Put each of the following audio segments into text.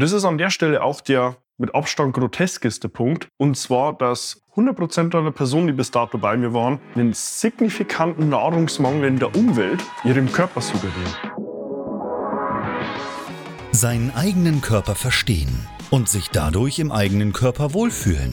Und das ist an der Stelle auch der mit Abstand groteskeste Punkt. Und zwar, dass 100% aller Personen, die bis dato bei mir waren, einen signifikanten Nahrungsmangel in der Umwelt ihrem Körper suggerieren. Seinen eigenen Körper verstehen und sich dadurch im eigenen Körper wohlfühlen.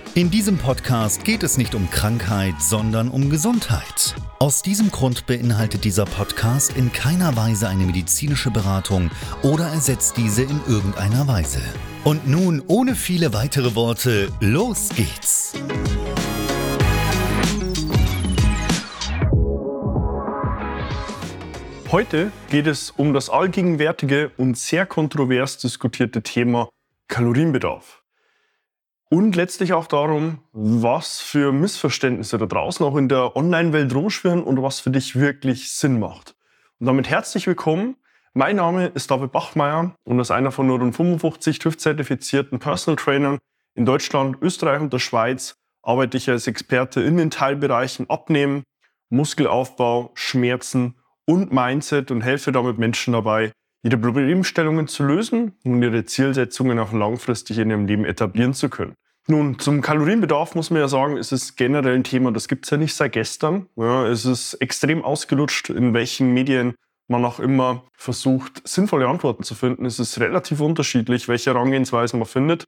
In diesem Podcast geht es nicht um Krankheit, sondern um Gesundheit. Aus diesem Grund beinhaltet dieser Podcast in keiner Weise eine medizinische Beratung oder ersetzt diese in irgendeiner Weise. Und nun, ohne viele weitere Worte, los geht's! Heute geht es um das allgegenwärtige und sehr kontrovers diskutierte Thema Kalorienbedarf. Und letztlich auch darum, was für Missverständnisse da draußen auch in der Online-Welt rumschwirren und was für dich wirklich Sinn macht. Und damit herzlich willkommen mein Name ist David Bachmeier und als einer von nur rund 55 TÜV-zertifizierten Personal Trainern in Deutschland, Österreich und der Schweiz arbeite ich als Experte in den Teilbereichen Abnehmen, Muskelaufbau, Schmerzen und Mindset und helfe damit Menschen dabei, ihre Problemstellungen zu lösen und ihre Zielsetzungen auch langfristig in ihrem Leben etablieren zu können. Nun, zum Kalorienbedarf muss man ja sagen, ist es generell ein Thema, das gibt es ja nicht seit gestern. Ja, es ist extrem ausgelutscht, in welchen Medien man auch immer versucht, sinnvolle Antworten zu finden. Es ist relativ unterschiedlich, welche Herangehensweise man findet.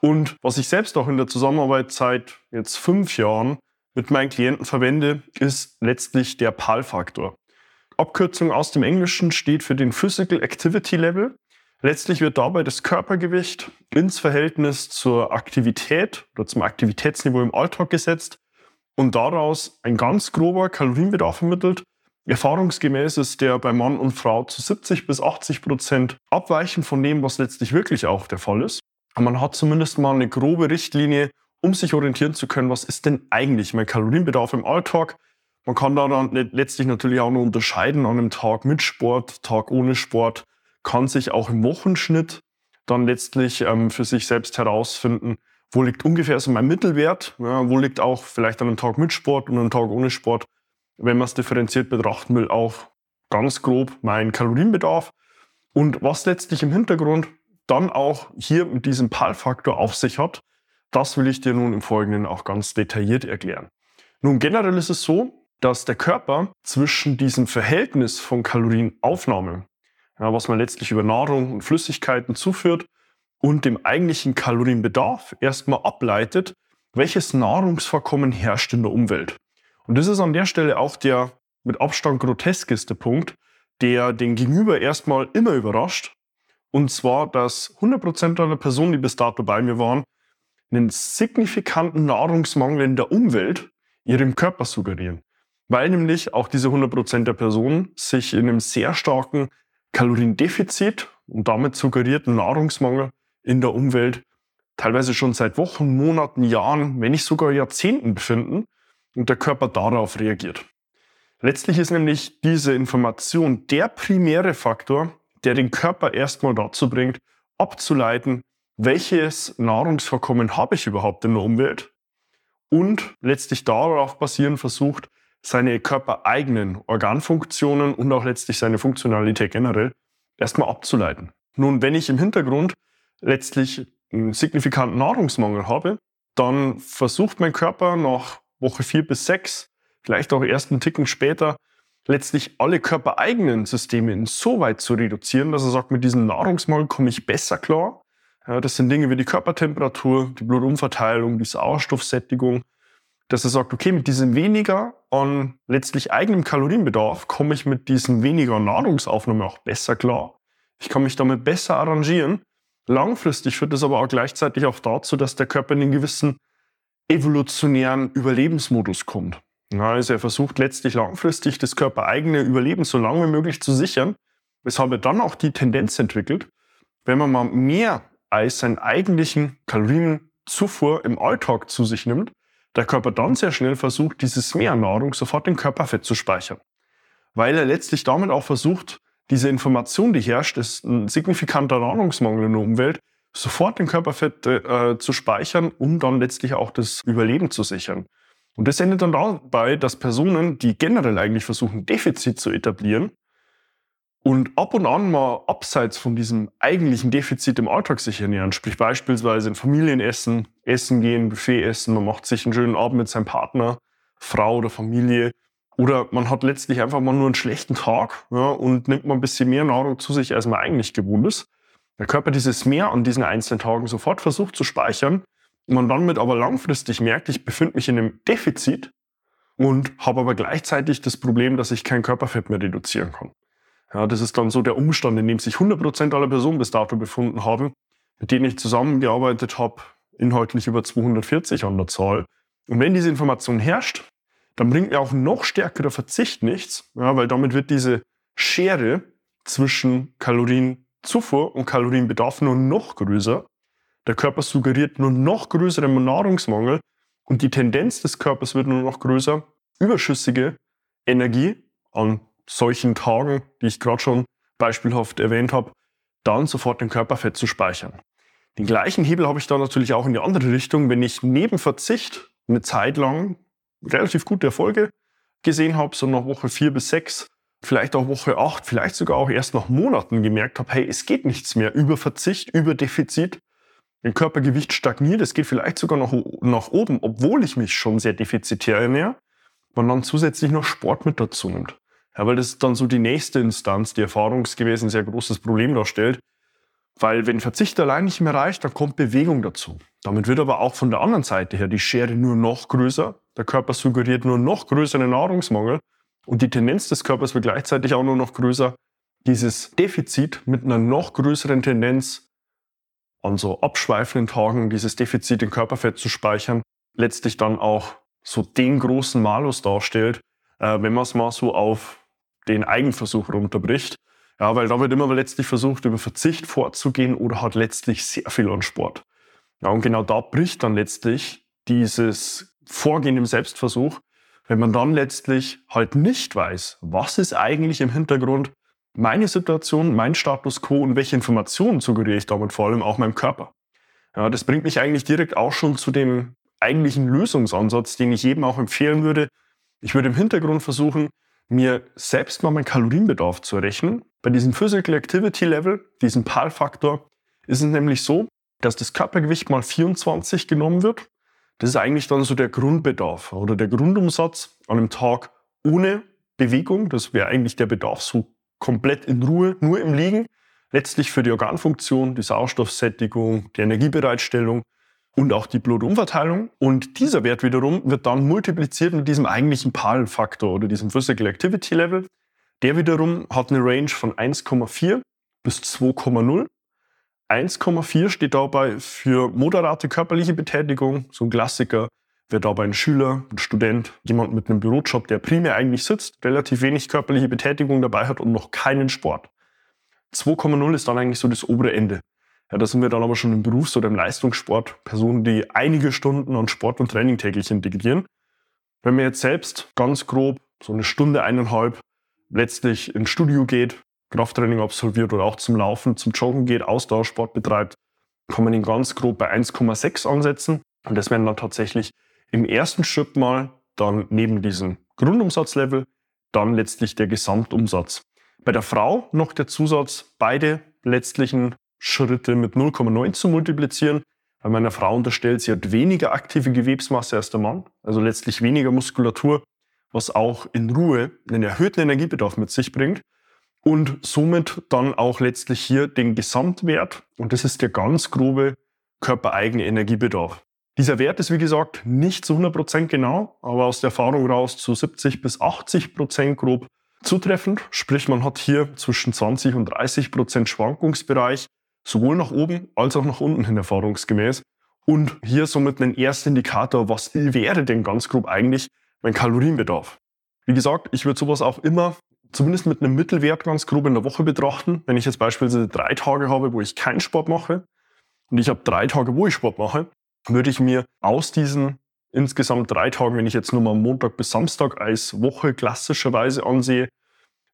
Und was ich selbst auch in der Zusammenarbeit seit jetzt fünf Jahren mit meinen Klienten verwende, ist letztlich der PAL-Faktor. Abkürzung aus dem Englischen steht für den Physical Activity Level. Letztlich wird dabei das Körpergewicht ins Verhältnis zur Aktivität oder zum Aktivitätsniveau im Alltag gesetzt und daraus ein ganz grober Kalorienbedarf ermittelt, Erfahrungsgemäß ist der bei Mann und Frau zu 70 bis 80 Prozent abweichend von dem, was letztlich wirklich auch der Fall ist. Aber man hat zumindest mal eine grobe Richtlinie, um sich orientieren zu können, was ist denn eigentlich mein Kalorienbedarf im Alltag. Man kann da dann letztlich natürlich auch noch unterscheiden an einem Tag mit Sport, Tag ohne Sport, kann sich auch im Wochenschnitt dann letztlich ähm, für sich selbst herausfinden, wo liegt ungefähr so mein Mittelwert, ja, wo liegt auch vielleicht an einem Tag mit Sport und einem Tag ohne Sport wenn man es differenziert betrachten will, auch ganz grob mein Kalorienbedarf und was letztlich im Hintergrund dann auch hier mit diesem PAL-Faktor auf sich hat, das will ich dir nun im Folgenden auch ganz detailliert erklären. Nun generell ist es so, dass der Körper zwischen diesem Verhältnis von Kalorienaufnahme, ja, was man letztlich über Nahrung und Flüssigkeiten zuführt, und dem eigentlichen Kalorienbedarf erstmal ableitet, welches Nahrungsvorkommen herrscht in der Umwelt. Und das ist an der Stelle auch der mit Abstand groteskeste Punkt, der den Gegenüber erstmal immer überrascht. Und zwar, dass 100% aller Personen, die bis dato bei mir waren, einen signifikanten Nahrungsmangel in der Umwelt ihrem Körper suggerieren. Weil nämlich auch diese 100% der Personen sich in einem sehr starken Kaloriendefizit und damit suggerierten Nahrungsmangel in der Umwelt teilweise schon seit Wochen, Monaten, Jahren, wenn nicht sogar Jahrzehnten befinden und der Körper darauf reagiert. Letztlich ist nämlich diese Information der primäre Faktor, der den Körper erstmal dazu bringt, abzuleiten, welches Nahrungsvorkommen habe ich überhaupt in der Umwelt und letztlich darauf basierend versucht, seine körpereigenen Organfunktionen und auch letztlich seine Funktionalität generell erstmal abzuleiten. Nun, wenn ich im Hintergrund letztlich einen signifikanten Nahrungsmangel habe, dann versucht mein Körper nach Woche vier bis sechs, vielleicht auch erst einen Ticken später, letztlich alle körpereigenen Systeme insoweit zu reduzieren, dass er sagt, mit diesem Nahrungsmangel komme ich besser klar. Ja, das sind Dinge wie die Körpertemperatur, die Blutumverteilung, die Sauerstoffsättigung dass er sagt, okay, mit diesem weniger an letztlich eigenem Kalorienbedarf komme ich mit diesem weniger Nahrungsaufnahme auch besser klar. Ich kann mich damit besser arrangieren. Langfristig führt das aber auch gleichzeitig auch dazu, dass der Körper in einen gewissen evolutionären Überlebensmodus kommt. Also er versucht letztlich langfristig das körpereigene Überleben so lange wie möglich zu sichern, weshalb er dann auch die Tendenz entwickelt, wenn man mal mehr als seinen eigentlichen Kalorienzufuhr im Alltag zu sich nimmt, der Körper dann sehr schnell versucht, dieses Mehrnahrung sofort im Körperfett zu speichern. Weil er letztlich damit auch versucht, diese Information, die herrscht, ist ein signifikanter Nahrungsmangel in der Umwelt, sofort im Körperfett äh, zu speichern, um dann letztlich auch das Überleben zu sichern. Und das endet dann dabei, dass Personen, die generell eigentlich versuchen, Defizit zu etablieren und ab und an mal abseits von diesem eigentlichen Defizit im Alltag sich ernähren, sprich beispielsweise in Familienessen, essen gehen, Buffet essen, man macht sich einen schönen Abend mit seinem Partner, Frau oder Familie, oder man hat letztlich einfach mal nur einen schlechten Tag ja, und nimmt mal ein bisschen mehr Nahrung zu sich, als man eigentlich gewohnt ist. Der Körper dieses Mehr an diesen einzelnen Tagen sofort versucht zu speichern man dann mit aber langfristig merkt, ich befinde mich in einem Defizit und habe aber gleichzeitig das Problem, dass ich kein Körperfett mehr reduzieren kann. Ja, das ist dann so der Umstand, in dem sich 100% aller Personen bis dato befunden haben, mit denen ich zusammengearbeitet habe, inhaltlich über 240 an der Zahl. Und wenn diese Information herrscht, dann bringt mir auch noch stärkerer Verzicht nichts, ja, weil damit wird diese Schere zwischen Kalorienzufuhr und Kalorienbedarf nur noch größer. Der Körper suggeriert nur noch größeren Nahrungsmangel und die Tendenz des Körpers wird nur noch größer, überschüssige Energie an solchen Tagen, die ich gerade schon beispielhaft erwähnt habe, dann sofort im Körperfett zu speichern. Den gleichen Hebel habe ich dann natürlich auch in die andere Richtung, wenn ich neben Verzicht eine Zeit lang relativ gute Erfolge gesehen habe, so nach Woche vier bis sechs, vielleicht auch Woche acht, vielleicht sogar auch erst nach Monaten gemerkt habe, hey, es geht nichts mehr über Verzicht, über Defizit. Mein Körpergewicht stagniert, es geht vielleicht sogar noch nach oben, obwohl ich mich schon sehr defizitär ernähre, man dann zusätzlich noch Sport mit dazu nimmt. Ja, weil das ist dann so die nächste Instanz, die erfahrungsgemäß ein sehr großes Problem darstellt. Weil wenn Verzicht allein nicht mehr reicht, dann kommt Bewegung dazu. Damit wird aber auch von der anderen Seite her die Schere nur noch größer. Der Körper suggeriert nur noch größeren Nahrungsmangel und die Tendenz des Körpers wird gleichzeitig auch nur noch größer, dieses Defizit mit einer noch größeren Tendenz an so abschweifenden Tagen, dieses Defizit in Körperfett zu speichern, letztlich dann auch so den großen Malus darstellt, äh, wenn man es mal so auf den Eigenversuch runterbricht. Ja, weil da wird immer letztlich versucht, über Verzicht vorzugehen oder hat letztlich sehr viel an Sport. Ja, und genau da bricht dann letztlich dieses Vorgehen im Selbstversuch, wenn man dann letztlich halt nicht weiß, was ist eigentlich im Hintergrund meine Situation, mein Status quo und welche Informationen suggeriere ich damit vor allem auch meinem Körper. Ja, das bringt mich eigentlich direkt auch schon zu dem eigentlichen Lösungsansatz, den ich jedem auch empfehlen würde. Ich würde im Hintergrund versuchen, mir selbst mal meinen Kalorienbedarf zu errechnen. Bei diesem Physical Activity Level, diesem PAL-Faktor, ist es nämlich so, dass das Körpergewicht mal 24 genommen wird. Das ist eigentlich dann so der Grundbedarf oder der Grundumsatz an einem Tag ohne Bewegung. Das wäre eigentlich der Bedarf so komplett in Ruhe, nur im Liegen. Letztlich für die Organfunktion, die Sauerstoffsättigung, die Energiebereitstellung und auch die Blutumverteilung. Und dieser Wert wiederum wird dann multipliziert mit diesem eigentlichen PAL-Faktor oder diesem Physical Activity Level. Der wiederum hat eine Range von 1,4 bis 2,0. 1,4 steht dabei für moderate körperliche Betätigung, so ein Klassiker. Wäre dabei ein Schüler, ein Student, jemand mit einem Bürojob, der primär eigentlich sitzt, relativ wenig körperliche Betätigung dabei hat und noch keinen Sport. 2,0 ist dann eigentlich so das obere Ende. Ja, da sind wir dann aber schon im Berufs- oder im Leistungssport Personen, die einige Stunden an Sport und Training täglich integrieren. Wenn man jetzt selbst ganz grob so eine Stunde, eineinhalb letztlich ins Studio geht, Krafttraining absolviert oder auch zum Laufen, zum Joggen geht, Ausdauersport betreibt, kann man ihn ganz grob bei 1,6 ansetzen. Und das wären dann tatsächlich im ersten Schritt mal dann neben diesem Grundumsatzlevel dann letztlich der Gesamtumsatz. Bei der Frau noch der Zusatz, beide letztlichen Schritte mit 0,9 zu multiplizieren. Bei meiner Frau unterstellt, sie hat weniger aktive Gewebsmasse als der Mann, also letztlich weniger Muskulatur, was auch in Ruhe einen erhöhten Energiebedarf mit sich bringt und somit dann auch letztlich hier den Gesamtwert, und das ist der ganz grobe körpereigene Energiebedarf. Dieser Wert ist, wie gesagt, nicht zu 100% genau, aber aus der Erfahrung raus zu 70 bis 80% grob zutreffend. Sprich, man hat hier zwischen 20 und 30% Schwankungsbereich, sowohl nach oben als auch nach unten hin erfahrungsgemäß. Und hier somit ein erster Indikator, was wäre denn ganz grob eigentlich mein Kalorienbedarf. Wie gesagt, ich würde sowas auch immer zumindest mit einem Mittelwert ganz grob in der Woche betrachten. Wenn ich jetzt beispielsweise drei Tage habe, wo ich keinen Sport mache und ich habe drei Tage, wo ich Sport mache, würde ich mir aus diesen insgesamt drei Tagen, wenn ich jetzt nur mal Montag bis Samstag als Woche klassischerweise ansehe,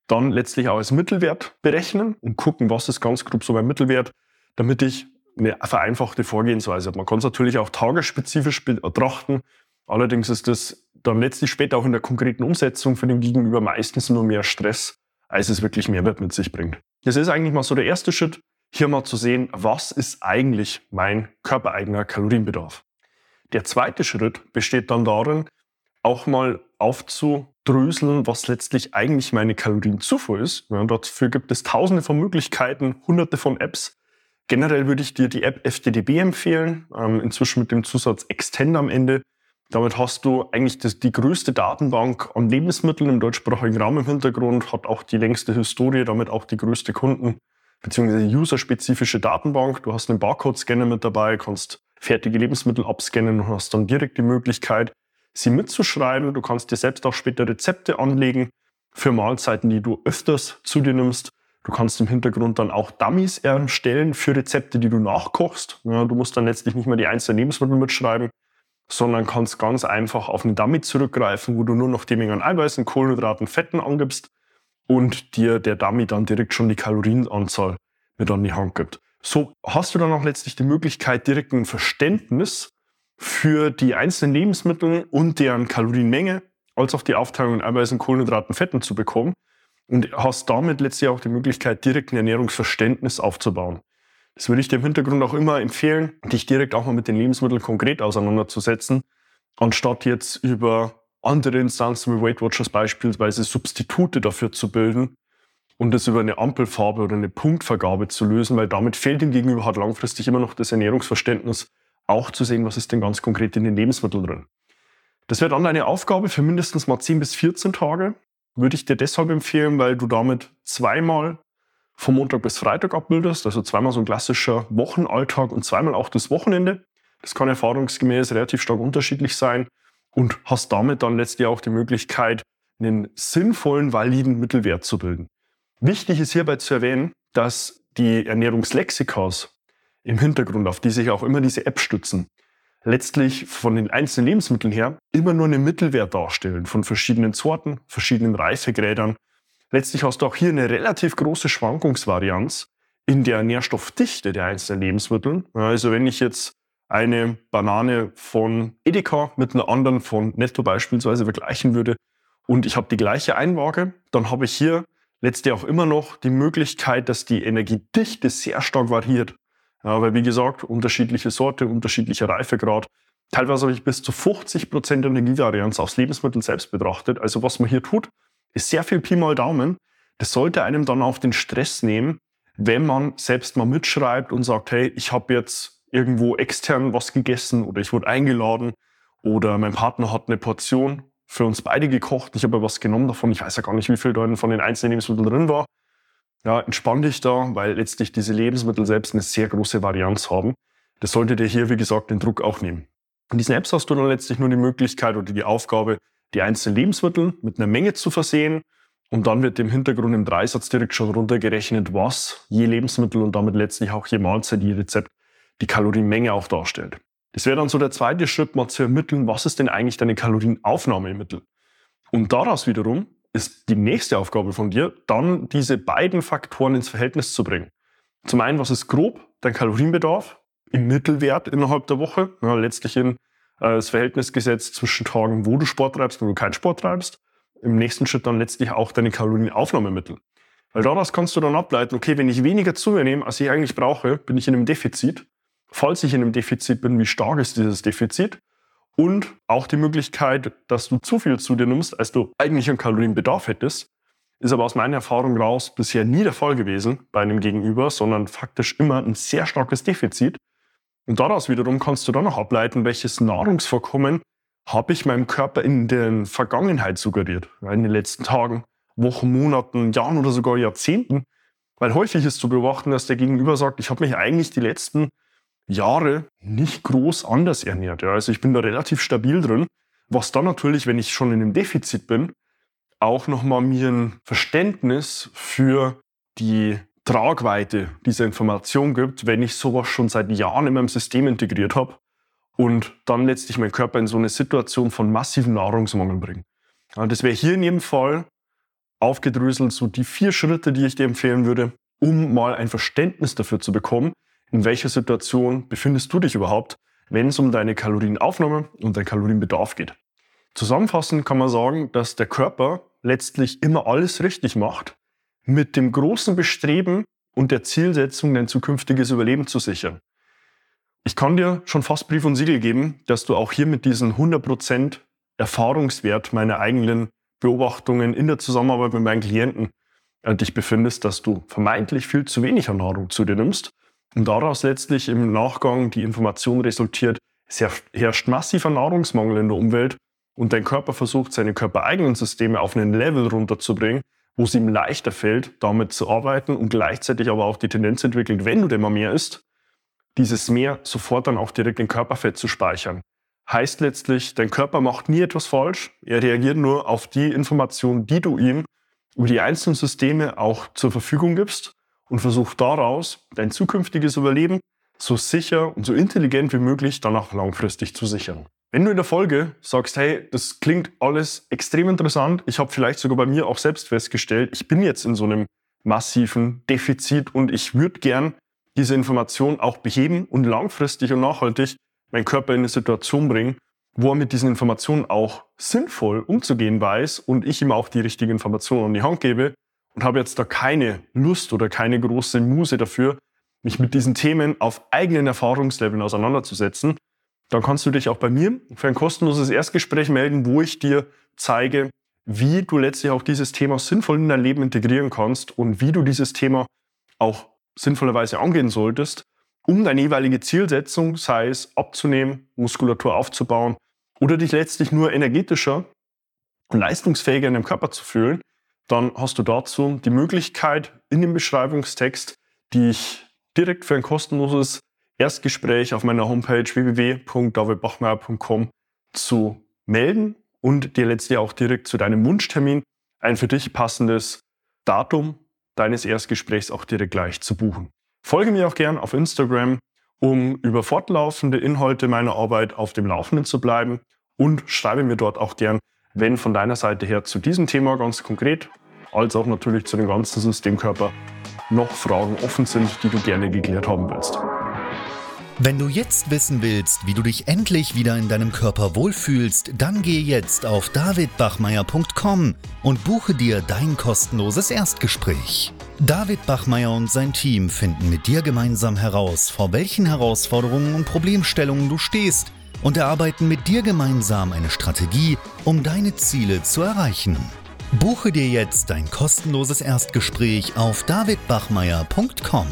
dann letztlich auch als Mittelwert berechnen und gucken, was ist ganz grob so mein Mittelwert, damit ich eine vereinfachte Vorgehensweise habe. Man kann es natürlich auch tagesspezifisch betrachten. Allerdings ist das dann letztlich später auch in der konkreten Umsetzung für den Gegenüber meistens nur mehr Stress, als es wirklich Mehrwert mit sich bringt. Das ist eigentlich mal so der erste Schritt, hier mal zu sehen, was ist eigentlich mein körpereigener Kalorienbedarf. Der zweite Schritt besteht dann darin, auch mal aufzudröseln, was letztlich eigentlich meine Kalorienzufuhr ist. Ja, dafür gibt es tausende von Möglichkeiten, hunderte von Apps. Generell würde ich dir die App FTDB empfehlen, ähm, inzwischen mit dem Zusatz Extend am Ende. Damit hast du eigentlich das, die größte Datenbank an Lebensmitteln im deutschsprachigen Raum im Hintergrund, hat auch die längste Historie, damit auch die größte Kunden- bzw. userspezifische Datenbank. Du hast einen Barcode-Scanner mit dabei, kannst fertige Lebensmittel abscannen und hast dann direkt die Möglichkeit, sie mitzuschreiben. Du kannst dir selbst auch später Rezepte anlegen für Mahlzeiten, die du öfters zu dir nimmst. Du kannst im Hintergrund dann auch Dummies erstellen für Rezepte, die du nachkochst. Ja, du musst dann letztlich nicht mehr die einzelnen Lebensmittel mitschreiben, sondern kannst ganz einfach auf einen Dummy zurückgreifen, wo du nur noch die Menge an Eiweißen, Kohlenhydraten, Fetten angibst und dir der Dummy dann direkt schon die Kalorienanzahl mit an die Hand gibt. So hast du dann auch letztlich die Möglichkeit, direkt ein Verständnis für die einzelnen Lebensmittel und deren Kalorienmenge, als auch die Aufteilung in Eiweißen, Kohlenhydraten, Fetten zu bekommen und hast damit letztlich auch die Möglichkeit, direkt ein Ernährungsverständnis aufzubauen. Das würde ich dir im Hintergrund auch immer empfehlen, dich direkt auch mal mit den Lebensmitteln konkret auseinanderzusetzen, anstatt jetzt über andere Instanzen wie Weight Watchers beispielsweise Substitute dafür zu bilden und das über eine Ampelfarbe oder eine Punktvergabe zu lösen, weil damit fehlt dem Gegenüber halt langfristig immer noch das Ernährungsverständnis, auch zu sehen, was ist denn ganz konkret in den Lebensmitteln drin. Das wäre dann eine Aufgabe für mindestens mal 10 bis 14 Tage. Würde ich dir deshalb empfehlen, weil du damit zweimal vom Montag bis Freitag abbildest, also zweimal so ein klassischer Wochenalltag und zweimal auch das Wochenende. Das kann erfahrungsgemäß relativ stark unterschiedlich sein und hast damit dann letztlich auch die Möglichkeit, einen sinnvollen, validen Mittelwert zu bilden. Wichtig ist hierbei zu erwähnen, dass die Ernährungslexikas im Hintergrund, auf die sich auch immer diese Apps stützen, letztlich von den einzelnen Lebensmitteln her immer nur einen Mittelwert darstellen von verschiedenen Sorten, verschiedenen Reifegrädern Letztlich hast du auch hier eine relativ große Schwankungsvarianz in der Nährstoffdichte der einzelnen Lebensmittel. Also wenn ich jetzt eine Banane von Edeka mit einer anderen von Netto beispielsweise vergleichen würde und ich habe die gleiche Einwaage, dann habe ich hier letztlich auch immer noch die Möglichkeit, dass die Energiedichte sehr stark variiert. Weil wie gesagt, unterschiedliche Sorte, unterschiedlicher Reifegrad. Teilweise habe ich bis zu 50 Prozent Energievarianz aus Lebensmitteln selbst betrachtet. Also was man hier tut, ist sehr viel Pi mal Daumen. Das sollte einem dann auch den Stress nehmen, wenn man selbst mal mitschreibt und sagt, hey, ich habe jetzt irgendwo extern was gegessen oder ich wurde eingeladen oder mein Partner hat eine Portion für uns beide gekocht. Ich habe was genommen davon. Ich weiß ja gar nicht, wie viel da von den einzelnen Lebensmitteln drin war. Ja, entspann dich da, weil letztlich diese Lebensmittel selbst eine sehr große Varianz haben. Das sollte dir hier, wie gesagt, den Druck auch nehmen. In diesen Apps hast du dann letztlich nur die Möglichkeit oder die Aufgabe, die einzelnen Lebensmittel mit einer Menge zu versehen. Und dann wird im Hintergrund im Dreisatz direkt schon runtergerechnet, was je Lebensmittel und damit letztlich auch je Mahlzeit, je Rezept die Kalorienmenge auch darstellt. Das wäre dann so der zweite Schritt, mal zu ermitteln, was ist denn eigentlich deine Kalorienaufnahmemittel? Und daraus wiederum ist die nächste Aufgabe von dir, dann diese beiden Faktoren ins Verhältnis zu bringen. Zum einen, was ist grob dein Kalorienbedarf im Mittelwert innerhalb der Woche, ja, letztlich in äh, das Verhältnis gesetzt zwischen Tagen, wo du Sport treibst und wo du keinen Sport treibst. Im nächsten Schritt dann letztlich auch deine Kalorienaufnahmemittel. Weil daraus kannst du dann ableiten, okay, wenn ich weniger zu mir nehme, als ich eigentlich brauche, bin ich in einem Defizit. Falls ich in einem Defizit bin, wie stark ist dieses Defizit? Und auch die Möglichkeit, dass du zu viel zu dir nimmst, als du eigentlich einen Kalorienbedarf hättest, ist aber aus meiner Erfahrung raus bisher nie der Fall gewesen bei einem Gegenüber, sondern faktisch immer ein sehr starkes Defizit. Und daraus wiederum kannst du dann noch ableiten, welches Nahrungsvorkommen habe ich meinem Körper in der Vergangenheit suggeriert, in den letzten Tagen, Wochen, Monaten, Jahren oder sogar Jahrzehnten. Weil häufig ist zu beobachten, dass der Gegenüber sagt, ich habe mich eigentlich die letzten Jahre nicht groß anders ernährt. Ja, also ich bin da relativ stabil drin, was dann natürlich, wenn ich schon in einem Defizit bin, auch nochmal mir ein Verständnis für die Tragweite dieser Information gibt, wenn ich sowas schon seit Jahren in meinem System integriert habe und dann letztlich meinen Körper in so eine Situation von massiven Nahrungsmangel bringe. Ja, das wäre hier in jedem Fall aufgedröselt so die vier Schritte, die ich dir empfehlen würde, um mal ein Verständnis dafür zu bekommen, in welcher Situation befindest du dich überhaupt, wenn es um deine Kalorienaufnahme und deinen Kalorienbedarf geht. Zusammenfassend kann man sagen, dass der Körper letztlich immer alles richtig macht, mit dem großen Bestreben und der Zielsetzung, dein zukünftiges Überleben zu sichern. Ich kann dir schon fast Brief und Siegel geben, dass du auch hier mit diesen 100% Erfahrungswert meiner eigenen Beobachtungen in der Zusammenarbeit mit meinen Klienten äh, dich befindest, dass du vermeintlich viel zu wenig an Nahrung zu dir nimmst und daraus letztlich im Nachgang die Information resultiert, es herrscht massiver Nahrungsmangel in der Umwelt und dein Körper versucht, seine körpereigenen Systeme auf einen Level runterzubringen, wo es ihm leichter fällt, damit zu arbeiten und gleichzeitig aber auch die Tendenz entwickelt, wenn du denn mal mehr isst, dieses Mehr sofort dann auch direkt in Körperfett zu speichern. Heißt letztlich, dein Körper macht nie etwas falsch, er reagiert nur auf die Informationen, die du ihm über die einzelnen Systeme auch zur Verfügung gibst und versucht daraus dein zukünftiges Überleben so sicher und so intelligent wie möglich dann auch langfristig zu sichern. Wenn du in der Folge sagst, hey, das klingt alles extrem interessant, ich habe vielleicht sogar bei mir auch selbst festgestellt, ich bin jetzt in so einem massiven Defizit und ich würde gern diese Information auch beheben und langfristig und nachhaltig meinen Körper in eine Situation bringen, wo er mit diesen Informationen auch sinnvoll umzugehen weiß und ich ihm auch die richtige Information an die Hand gebe und habe jetzt da keine Lust oder keine große Muse dafür, mich mit diesen Themen auf eigenen Erfahrungsleveln auseinanderzusetzen, dann kannst du dich auch bei mir für ein kostenloses Erstgespräch melden, wo ich dir zeige, wie du letztlich auch dieses Thema sinnvoll in dein Leben integrieren kannst und wie du dieses Thema auch sinnvollerweise angehen solltest, um deine jeweilige Zielsetzung, sei es abzunehmen, Muskulatur aufzubauen oder dich letztlich nur energetischer und leistungsfähiger in deinem Körper zu fühlen, dann hast du dazu die Möglichkeit in dem Beschreibungstext, die ich direkt für ein kostenloses Erstgespräch auf meiner Homepage www.davidbachmeier.com zu melden und dir letztlich auch direkt zu deinem Wunschtermin ein für dich passendes Datum deines Erstgesprächs auch direkt gleich zu buchen. Folge mir auch gern auf Instagram, um über fortlaufende Inhalte meiner Arbeit auf dem Laufenden zu bleiben und schreibe mir dort auch gern, wenn von deiner Seite her zu diesem Thema ganz konkret, als auch natürlich zu dem ganzen Systemkörper noch Fragen offen sind, die du gerne geklärt haben willst. Wenn du jetzt wissen willst, wie du dich endlich wieder in deinem Körper wohlfühlst, dann geh jetzt auf davidbachmeier.com und buche dir dein kostenloses Erstgespräch. David Bachmeier und sein Team finden mit dir gemeinsam heraus, vor welchen Herausforderungen und Problemstellungen du stehst und erarbeiten mit dir gemeinsam eine Strategie, um deine Ziele zu erreichen. Buche dir jetzt dein kostenloses Erstgespräch auf davidbachmeier.com.